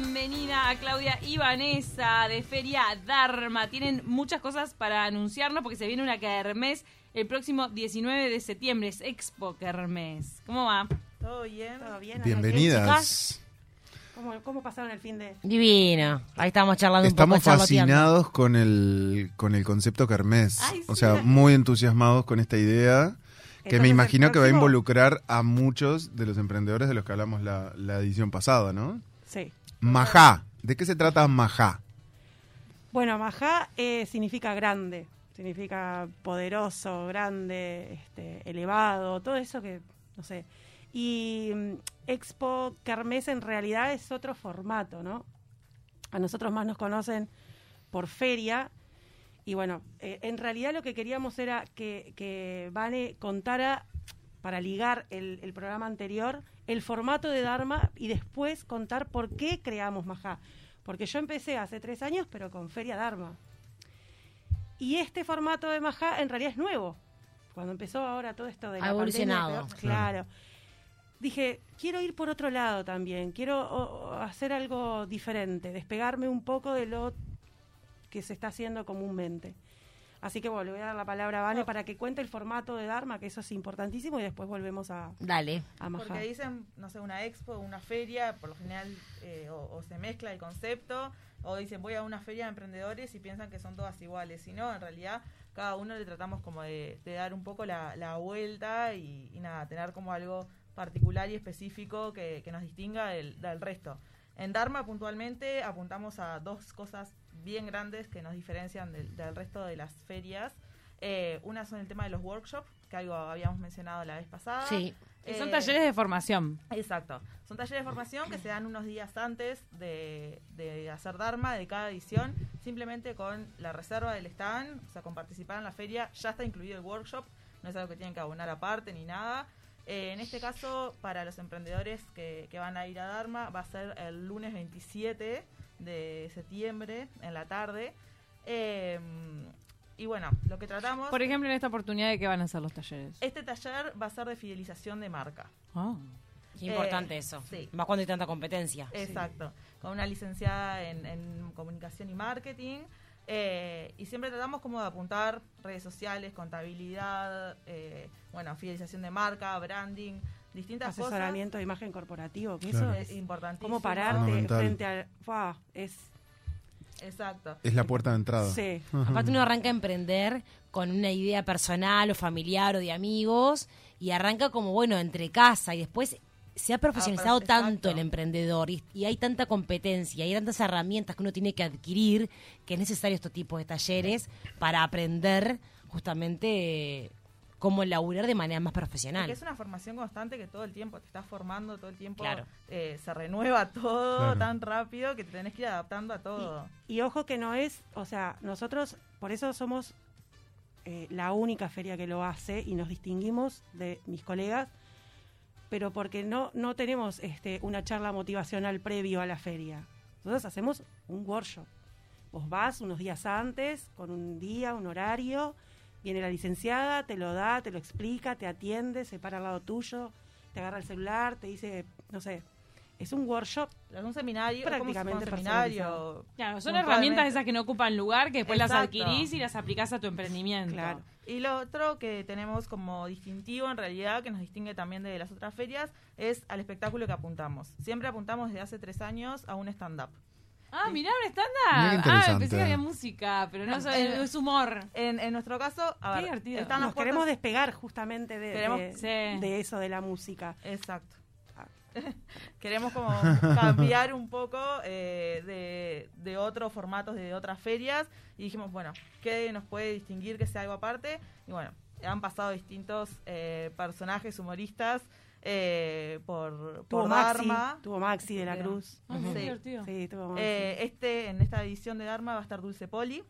bienvenida a Claudia y Vanessa de Feria Dharma. Tienen muchas cosas para anunciarnos porque se viene una kermés el próximo 19 de septiembre. Es Expo Kermés. ¿Cómo va? ¿Todo bien? ¿Todo bien? Bienvenidas. ¿Cómo, ¿Cómo pasaron el fin de...? Divino. Ahí estamos charlando Estamos un poco. charloteando. fascinados con el, con el concepto Kermés. Ay, O sí. sea, muy entusiasmados con esta idea. Que me imagino que va a involucrar a muchos de los emprendedores de los que hablamos la, la edición pasada, ¿no? Sí. Majá. ¿De qué se trata Majá? Bueno, Majá eh, significa grande, significa poderoso, grande, este, elevado, todo eso que, no sé. Y mm, Expo Kermés en realidad es otro formato, ¿no? A nosotros más nos conocen por feria. Y bueno, eh, en realidad lo que queríamos era que, que Vane contara, para ligar el, el programa anterior, el formato de Dharma y después contar por qué creamos Majá. Porque yo empecé hace tres años, pero con Feria Dharma. Y este formato de Majá en realidad es nuevo. Cuando empezó ahora todo esto de la evolucionado. pandemia, claro. Dije, quiero ir por otro lado también, quiero o hacer algo diferente, despegarme un poco de lo que se está haciendo comúnmente. Así que bueno, le voy a dar la palabra a Vane para que cuente el formato de Dharma, que eso es importantísimo, y después volvemos a, Dale. a Majá. Porque dicen, no sé, una expo, una feria, por lo general eh, o, o se mezcla el concepto, o dicen voy a una feria de emprendedores y piensan que son todas iguales. Y no, en realidad cada uno le tratamos como de, de dar un poco la, la vuelta y, y nada, tener como algo particular y específico que, que nos distinga del, del resto. En Dharma puntualmente apuntamos a dos cosas bien grandes que nos diferencian del, del resto de las ferias. Eh, una son el tema de los workshops, que algo habíamos mencionado la vez pasada. Sí. Que son Eh, talleres de formación. Exacto. Son talleres de formación que se dan unos días antes de, de hacer Dharma de cada edición, simplemente con la reserva del stand, o sea, con participar en la feria, ya está incluido el workshop, no es algo que tienen que abonar aparte ni nada. Eh, en este caso, para los emprendedores que, que van a ir a Dharma, va a ser el lunes 27 de septiembre, en la tarde. Eh, y bueno, lo que tratamos... Por ejemplo, en esta oportunidad de qué van a ser los talleres. Este taller va a ser de fidelización de marca. Ah. Qué importante Eh, eso. sí. Más cuando hay tanta competencia. Exacto, con una licenciada en, en comunicación y marketing. Eh, y siempre tratamos como de apuntar redes sociales, contabilidad, eh, bueno, fidelización de marca, branding, distintas Asesoramiento de imagen corporativo, que Claro. eso cosas. es importantísimo. cómo pararte frente al... ¡Fua! es... Exacto. Es la puerta de entrada. Sí. Aparte uno arranca a emprender con una idea personal o familiar o de amigos y arranca como, bueno, entre casa y después se ha profesionalizado Ah, pero- tanto el emprendedor y, y hay tanta competencia y hay tantas herramientas que uno tiene que adquirir que es necesario este tipo de talleres para aprender justamente eh, cómo laburar de manera más profesional. Porque es una formación constante que todo el tiempo te estás formando, todo el tiempo Claro. eh, se renueva todo Claro. tan rápido que te tenés que ir adaptando a todo. Y ojo que no es, o sea, nosotros por eso somos eh, la única feria que lo hace y nos distinguimos de mis colegas, pero porque no, no tenemos este, una charla motivacional previo a la feria. Nosotros hacemos un workshop. Vos vas unos días antes, con un día, un horario, viene la licenciada, te lo da, te lo explica, te atiende, se para al lado tuyo, te agarra el celular, te dice, no sé, es un workshop Es un seminario, fuera un Prácticamente seminario. Claro, son herramientas esas que no ocupan lugar, que después las adquirís y las aplicás a tu emprendimiento. Claro. Y lo otro que tenemos como distintivo en realidad, que nos distingue también de las otras ferias, es al espectáculo que apuntamos. Siempre apuntamos desde hace tres años a un stand-up. Ah, mirá, un stand-up. Ah, pensé que había música, pero no, es, humor. En, en nuestro caso, a Qué ver, divertido. están Nos queremos despegar justamente de, Queremos- de, Sí. de eso de la música. Exacto. Queremos como cambiar un poco eh, de, de otros formatos de otras ferias y dijimos, bueno, ¿qué nos puede distinguir que sea algo aparte? Y bueno, han pasado distintos eh, personajes humoristas eh, por, Tuvo por Maxi, Dharma. tuvo Maxi de la. Cruz. Ah, Sí. divertido. Sí, tuvo Maxi. Eh, este, en esta edición de Dharma va a estar Dulce Poli.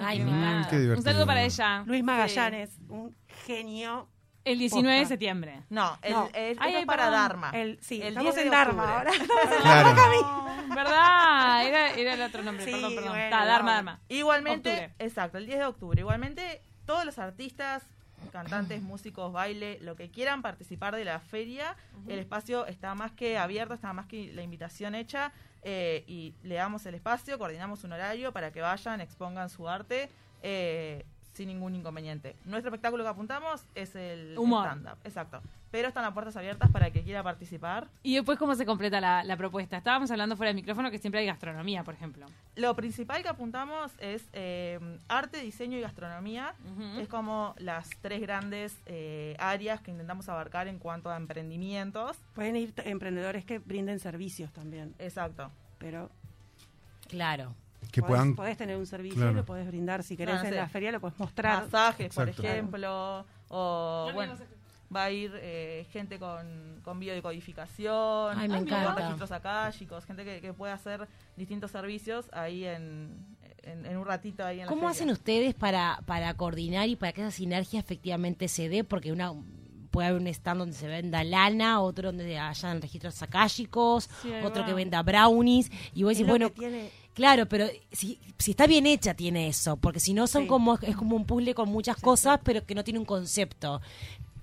Ay, Qué me encanta. Qué Un saludo para ella. Luis Magallanes, un genio. El 19 de septiembre. No, el, No. el- Ay, esto ay, es para perdón. Dharma. El, sí, El estamos 10 en de Dharma octubre. ahora. Claro. ¿Verdad? Era, era el otro nombre, Sí, perdón, perdón. bueno, Dharma, no. Dharma. Igualmente, Octubre. exacto, el 10 de octubre. Igualmente, todos los artistas cantantes, músicos, baile, lo que quieran participar de la feria. El espacio está más que abierto, está más que la invitación hecha eh, y le damos el espacio, coordinamos un horario para que vayan, expongan su arte. eh, sin ningún inconveniente. Nuestro espectáculo que apuntamos es el Humor. stand-up, exacto. Pero están las puertas abiertas para el que quiera participar. Y después, ¿cómo se completa la, la propuesta? Estábamos hablando fuera del micrófono que siempre hay gastronomía, por ejemplo. Lo principal que apuntamos es eh, arte, diseño y gastronomía. Es como las tres grandes eh, áreas que intentamos abarcar en cuanto a emprendimientos. Pueden ir emprendedores que brinden servicios también, Exacto. pero Claro. Que podés, puedan. podés tener un servicio Claro. y lo podés brindar si querés no en sé. la feria, lo podés mostrar. Masajes, por Exacto. ejemplo. O, bueno, va a ir eh, gente con, con biodecodificación. Ay, me con encanta. registros akáshicos, gente que, que puede hacer distintos servicios ahí en, en, en un ratito ahí en la ¿Cómo feria. hacen ustedes para, para coordinar y para que esa sinergia efectivamente se dé? Porque una puede haber un stand donde se venda lana, otro donde hayan registros akáshicos, Sí, otro va. que venda brownies, y vos decís, bueno, tiene- claro, pero si, si está bien hecha tiene eso, porque si no son Sí. como, es como un puzzle con muchas cosas, pero que no tiene un concepto.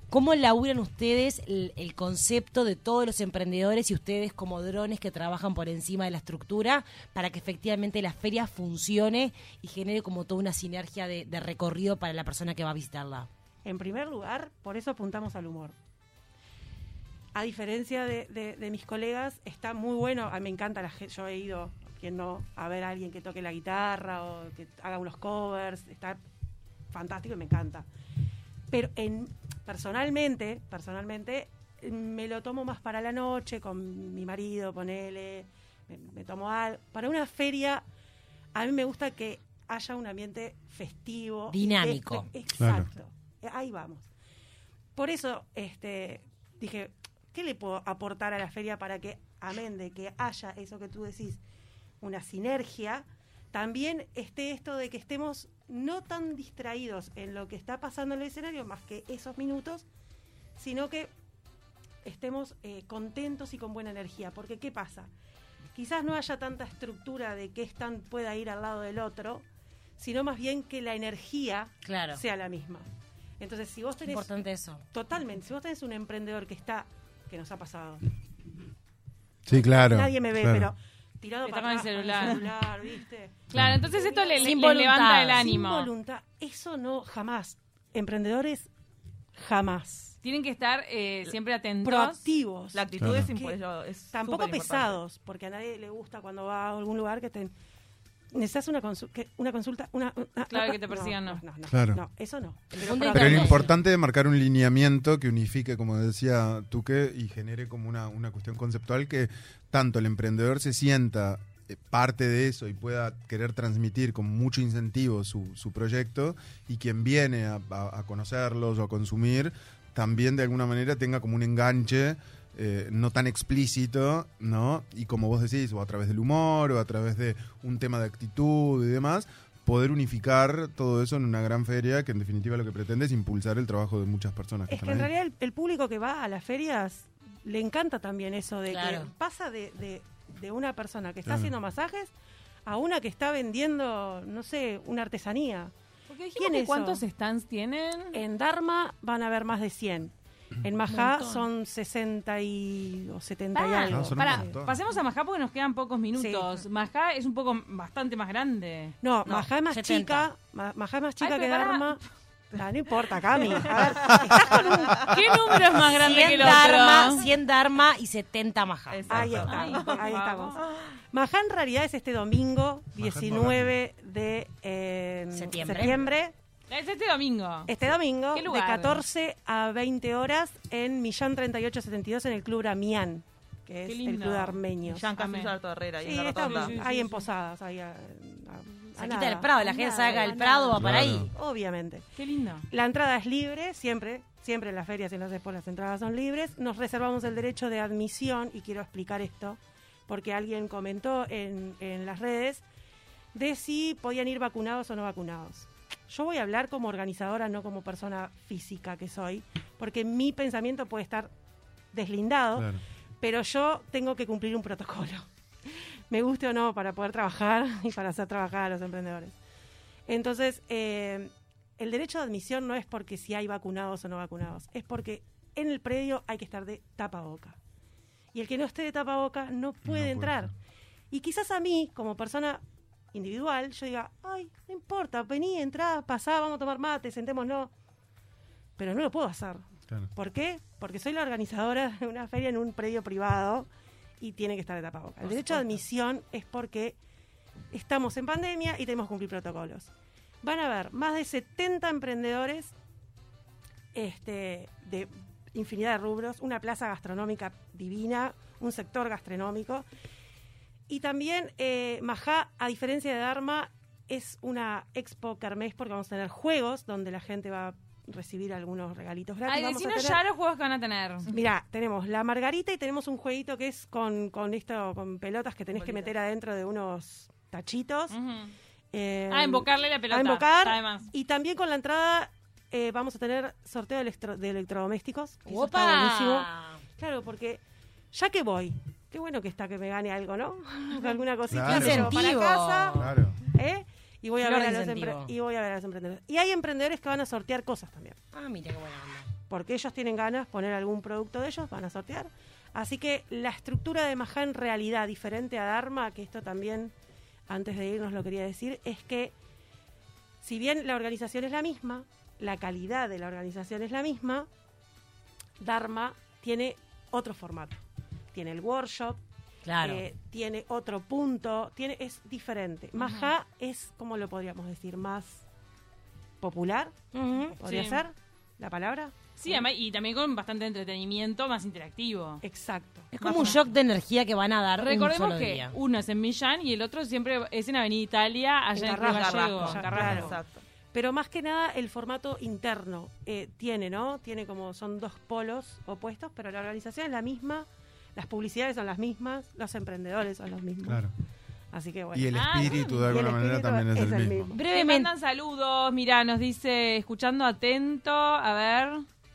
¿Cómo laburan ustedes el, el concepto de todos los emprendedores y ustedes como drones que trabajan por encima de la estructura para que efectivamente la feria funcione y genere como toda una sinergia de, de recorrido para la persona que va a visitarla? En primer lugar, por eso apuntamos al humor. A diferencia de, de- de mis colegas, está muy bueno. A mí me encanta la gente. Yo he ido, quien no, a ver a alguien que toque la guitarra o que haga unos covers. Está fantástico y me encanta. Pero en, personalmente, personalmente, me lo tomo más para la noche con mi marido, ponele. Me, me tomo algo. Para una feria, a mí me gusta que haya un ambiente festivo. Dinámico. Claro. Exacto. Eh, Ahí vamos. Por eso este, dije, ¿qué le puedo aportar a la feria para que, amén de que haya eso que tú decís, una sinergia, también esté esto de que estemos no tan distraídos en lo que está pasando en el escenario, más que esos minutos, sino que estemos eh, contentos y con buena energía. Porque, ¿qué pasa? Quizás no haya tanta estructura de que stand pueda ir al lado del otro, sino más bien que la energía Claro. sea la misma. Entonces, si vos tenés importante eso. Totalmente. Si vos tenés un emprendedor que está, que nos ha pasado, Sí, claro. nadie me ve, claro. pero tirado Está para con el con celular. celular, ¿viste? Claro, entonces esto le, le levanta el ánimo. Sin voluntad. Eso no, jamás. Emprendedores, jamás. Tienen que estar eh, siempre atentos. Proactivos. La actitud Claro. es, es Tampoco pesados, porque a nadie le gusta cuando va a algún lugar que te... Necesitas una, consu- que- una consulta, una... una- Claro, que te persigan, no. No, no, Claro. no, eso no. Pero lo importante es marcar un lineamiento que unifique, como decía Tuque, y genere como una, una cuestión conceptual que tanto el emprendedor se sienta eh, parte de eso y pueda querer transmitir con mucho incentivo su, su proyecto y quien viene a, a- a conocerlos o a consumir también de alguna manera tenga como un enganche eh, no tan explícito, ¿no? Y como vos decís, o a través del humor o a través de un tema de actitud y demás, poder unificar todo eso en una gran feria que en definitiva lo que pretende es impulsar el trabajo de muchas personas que Es que en ahí. realidad el, el público que va a las ferias le encanta también eso de Claro. que pasa de, de- de una persona que está Claro. haciendo masajes a una que está vendiendo, no sé, una artesanía. Porque dijimos ¿Quién que es ¿Cuántos stands tienen? En Dharma van a haber más de 100. En Majá son 60 y, o 70 y algo. No, son un pará, montón. pasemos a Majá porque nos quedan pocos minutos. Sí. Majá es un poco bastante más grande. No, No, Majá es más 70. chica. Ma- Majá es más chica Ay, que pero pará. Dharma. Ah, no importa, Cami. A ver, estás con un... ¿Qué número es más grande que 100 el otro? Dharma, 100 Dharma y 70 Majá. Exacto. Ahí está, Ay, por ahí favor. estamos. Majá en realidad es este domingo, Majá es 19 de eh, Septiembre. septiembre. Es este domingo. Este domingo, ¿Qué de lugar? 14 a 20 horas en Millán 3872 en el Club Ramián, que es el. Club de Armenios. Amén. Casillo Alto Herrera, ahí Sí, en la rotonda. sí, sí, ahí sí, en sí. Posadas, ahí a, a- a Cerquita nada, del Prado, la gente salga del Prado, va por ahí. Obviamente. Qué lindo. La entrada es libre, siempre, siempre en las ferias y en las expos las entradas son libres. Nos reservamos el derecho de admisión, y quiero explicar esto, porque alguien comentó en, en las redes de si podían ir vacunados o no vacunados. Yo voy a hablar como organizadora, no como persona física que soy, porque mi pensamiento puede estar deslindado, Claro. pero yo tengo que cumplir un protocolo. Me guste o no, para poder trabajar y para hacer trabajar a los emprendedores. Entonces, eh, el derecho de admisión no es porque si hay vacunados o no vacunados, es porque en el predio hay que estar de tapaboca. Y el que no esté de tapaboca no puede entrar. Y quizás a mí, como persona individual, yo diga, ay, no importa, vení, entrá, pasá, vamos a tomar mate, sentémonos. Pero no lo puedo hacer. Claro. ¿Por qué? Porque soy la organizadora de una feria en un predio privado y tiene que estar de tapaboca. El derecho de admisión es porque estamos en pandemia y tenemos que cumplir protocolos. Van a haber más de 70 emprendedores este, de infinidad de rubros, una plaza gastronómica divina, un sector gastronómico. Y también eh, Majá, a diferencia de Dharma, es una expo kermés porque vamos a tener juegos donde la gente va a recibir algunos regalitos gratis. Ay, Vamos a decinos tener- ya los juegos que van a tener. Mira, tenemos la margarita y tenemos un jueguito que es con, con esto, con pelotas que tenés que meter adentro de unos tachitos. Eh, Ah, invocarle la pelota. a invocar. Además. Y también con la entrada eh, vamos a tener sorteo de, electro- de electrodomésticos. que eso está ¡Opa! buenísimo. Claro, porque ya que voy, qué bueno que está que me gane algo, ¿no? Alguna cosita Claro. para casa. Claro. ¿eh? Y voy, a ver a los y voy a ver a los emprendedores. Y hay emprendedores que van a sortear cosas también. Ah, mira qué buena onda. porque ellos tienen ganas de poner algún producto de ellos, van a sortear. Así que la estructura de Majá en realidad, diferente a Dharma, que esto también, antes de irnos lo quería decir, es que si bien la organización es la misma, la calidad de la organización es la misma, Dharma tiene otro formato. Tiene el workshop, Claro. eh, tiene otro punto, tiene es diferente. Majá es, ¿cómo lo podríamos decir? Más popular, podría Sí. ser la palabra. Sí, y también con bastante entretenimiento, más interactivo. Exacto. Es como un shock de energía que van a dar un Recordemos solo que día. uno es en Millán y el otro siempre es en Avenida Italia, allá en, Carrasco, Gallego, Carrasco. Exacto. Pero más que nada el formato interno eh, tiene, ¿no? Tiene como, son dos polos opuestos, pero la organización es la misma, las publicidades son las mismas, los emprendedores son los mismos. Claro. Así que bueno. Y el Ah, espíritu de el alguna manera también es, es el el mismo. mismo. Te Brevemente. mandan saludos, mirá, nos dice, escuchando atento, a ver.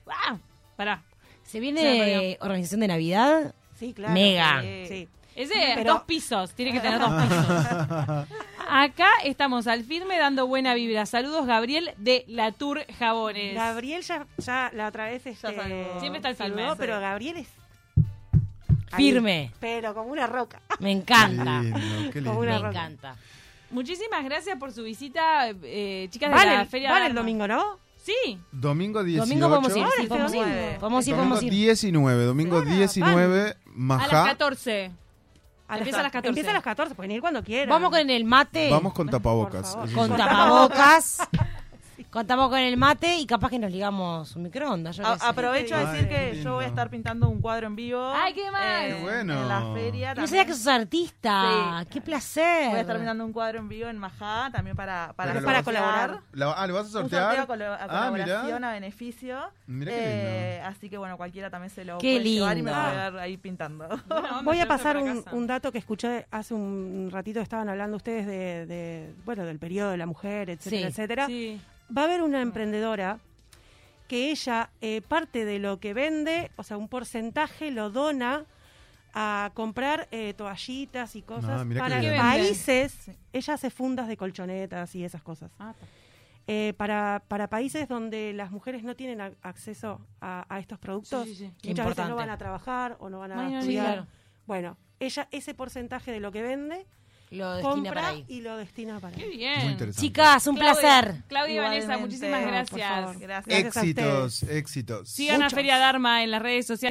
¡Ah! Pará. Se viene organización de Navidad. Sí, claro. Mega. Sí. sí. Es de Pero- dos pisos, tiene que tener dos pisos. Acá estamos al firme dando buena vibra. Saludos, Gabriel de La Tour Jabones. Gabriel ya, ya la otra vez este, saludó. Siempre está al firme. pero Gabriel es ahí, Firme. pero como una roca. Me Qué encanta. lindo, qué lindo. Como Me una roca. encanta. Muchísimas gracias por su visita, eh, chicas de Vale, la el- Feria vale el Dharma. domingo, ¿no? Sí. Domingo 18. Domingo podemos ir. Ahora Sí, podemos ir. domingo. Podemos ir, podemos ir. 19, domingo Claro, 19, A las Majá. 14. A Empieza a las 14. Empieza a las 14, pueden ir cuando quieran. Vamos con el mate. Vamos con tapabocas. con tapabocas. Contamos con el mate y capaz que nos ligamos un microondas. yo A- aprovecho a decir que lindo. yo voy a estar pintando un cuadro en vivo. Ay, qué mal. eh, Qué bueno. En la feria No sabía que sos artista. Sí. Qué placer. Voy a estar pintando un cuadro en vivo en Majá también para, para, para colaborar. La- ah, ¿le vas a Un sortear? sorteo a ah, colaboración mira. a beneficio. Qué Eh, así que bueno, cualquiera también se lo Qué puede llevar y me lindo. va a ver ahí pintando. Voy a pasar un, un dato que escuché hace un ratito, estaban hablando ustedes de, de, bueno, del periodo de la mujer, etcétera, Sí. etcétera. Sí. Va a haber una emprendedora que ella eh, parte de lo que vende, o sea, un porcentaje lo dona a comprar eh, toallitas y cosas Ah, para países. Sí. Ella hace fundas de colchonetas y esas cosas. Ah. Eh, para, para países donde las mujeres no tienen a- acceso a, a estos productos, Sí, sí, sí. Qué muchas veces no van a trabajar o no van a Ay, no, ni estudiar. claro. Bueno, ella ese porcentaje de lo que vende Lo destina compra para ahí. y lo destina para Qué ahí. bien. Muy interesante. Chicas, un Claudia- placer. Claudia y Vanessa, muchísimas No, por gracias. favor. Gracias. Gracias a Éxitos, ustedes. éxitos. Sigan a. Feria Dharma en las redes sociales.